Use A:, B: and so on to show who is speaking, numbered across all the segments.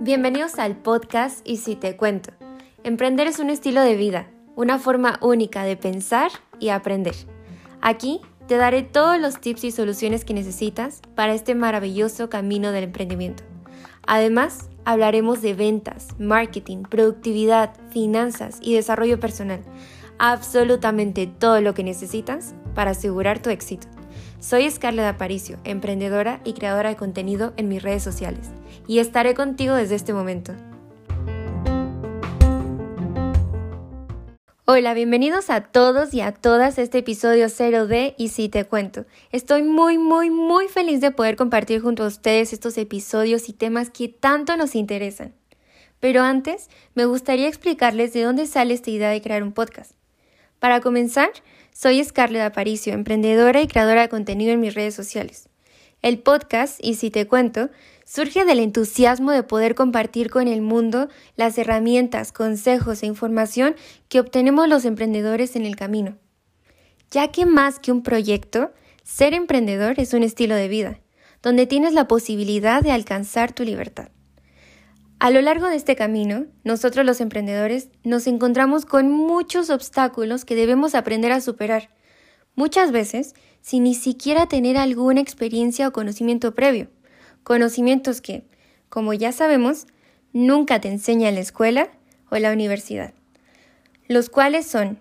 A: Bienvenidos al podcast Y si te cuento. Emprender es un estilo de vida, una forma única de pensar y aprender. Aquí te daré todos los tips y soluciones que necesitas para este maravilloso camino del emprendimiento. Además, hablaremos de ventas, marketing, productividad, finanzas y desarrollo personal. Absolutamente todo lo que necesitas para asegurar tu éxito. Soy Scarlett Aparicio, emprendedora y creadora de contenido en mis redes sociales, y estaré contigo desde este momento. Hola, bienvenidos a todos y a todas a este episodio 0 de Y si te cuento. Estoy muy, muy, muy feliz de poder compartir junto a ustedes estos episodios y temas que tanto nos interesan. Pero antes, me gustaría explicarles de dónde sale esta idea de crear un podcast. Para comenzar, soy Scarlett Aparicio, emprendedora y creadora de contenido en mis redes sociales. El podcast, y si te cuento, surge del entusiasmo de poder compartir con el mundo las herramientas, consejos e información que obtenemos los emprendedores en el camino. Ya que más que un proyecto, ser emprendedor es un estilo de vida, donde tienes la posibilidad de alcanzar tu libertad. A lo largo de este camino, nosotros los emprendedores nos encontramos con muchos obstáculos que debemos aprender a superar, muchas veces sin ni siquiera tener alguna experiencia o conocimiento previo, conocimientos que, como ya sabemos, nunca te enseña en la escuela o la universidad, los cuales son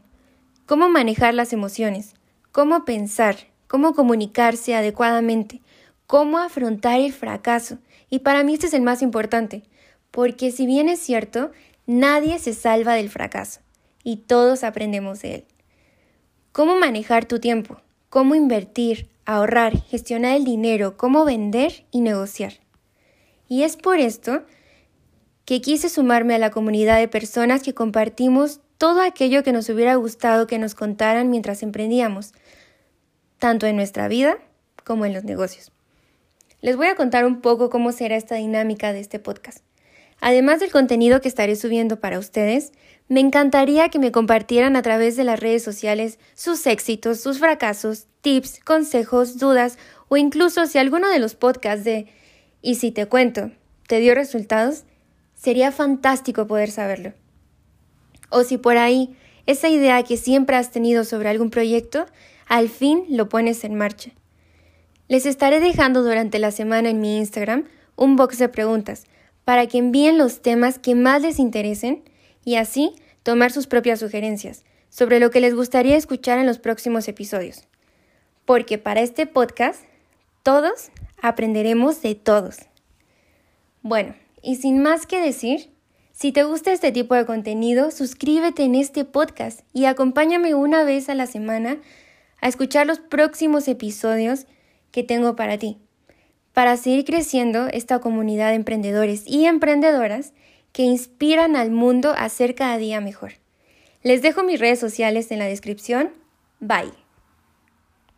A: cómo manejar las emociones, cómo pensar, cómo comunicarse adecuadamente, cómo afrontar el fracaso, y para mí este es el más importante, porque si bien es cierto, nadie se salva del fracaso y todos aprendemos de él. Cómo manejar tu tiempo, cómo invertir, ahorrar, gestionar el dinero, cómo vender y negociar. Y es por esto que quise sumarme a la comunidad de personas que compartimos todo aquello que nos hubiera gustado que nos contaran mientras emprendíamos, tanto en nuestra vida como en los negocios. Les voy a contar un poco cómo será esta dinámica de este podcast. Además del contenido que estaré subiendo para ustedes, me encantaría que me compartieran a través de las redes sociales sus éxitos, sus fracasos, tips, consejos, dudas o incluso si alguno de los podcasts de Y si te cuento te dio resultados, sería fantástico poder saberlo. O si por ahí esa idea que siempre has tenido sobre algún proyecto, al fin lo pones en marcha. Les estaré dejando durante la semana en mi Instagram un box de preguntas para que envíen los temas que más les interesen y así tomar sus propias sugerencias sobre lo que les gustaría escuchar en los próximos episodios. Porque para este podcast, todos aprenderemos de todos. Bueno, y sin más que decir, si te gusta este tipo de contenido, suscríbete en este podcast y acompáñame una vez a la semana a escuchar los próximos episodios que tengo para ti para seguir creciendo esta comunidad de emprendedores y emprendedoras que inspiran al mundo a ser cada día mejor. Les dejo mis redes sociales en la descripción. Bye.